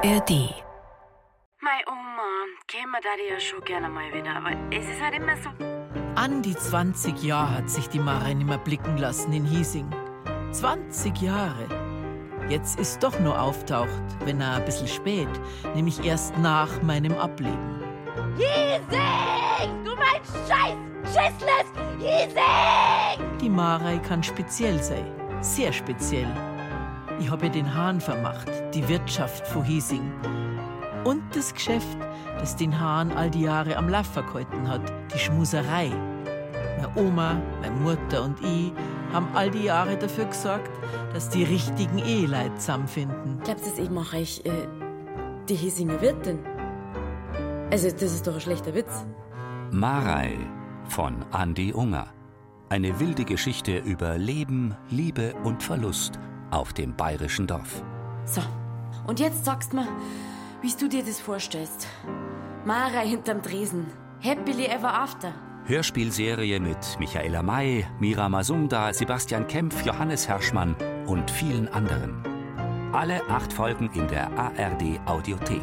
ARD. Mei Oma, käme da ja schon gerne mal wieder, aber es ist halt immer so. An die 20 Jahre hat sich die Mara nicht mehr blicken lassen in Hiesing. 20 Jahre. Jetzt ist doch nur auftaucht, wenn er ein bisschen spät, nämlich erst nach meinem Ableben. Hiesing! Du mein Scheiß! Schissles! Hiesing! Die Marei kann speziell sein, sehr speziell. Ich habe den Hahn vermacht, die Wirtschaft von Hiesing. Und das Geschäft, das den Hahn all die Jahre am Laufen gehalten hat, die Schmuserei. Meine Oma, meine Mutter und ich haben all die Jahre dafür gesorgt, dass die richtigen Eheleute zusammenfinden. Glaubst du, ich mache ich äh, die Hiesinger Wirtin? Also, das ist doch ein schlechter Witz. Marei von Andi Unger. Eine wilde Geschichte über Leben, Liebe und Verlust auf dem bayerischen Dorf. So, und jetzt sagst mir, wie du dir das vorstellst. Mara hinterm Tresen. Happily ever after. Hörspielserie mit Michaela May, Mira Masumda, Sebastian Kempf, Johannes Herschmann und vielen anderen. Alle acht Folgen in der ARD Audiothek.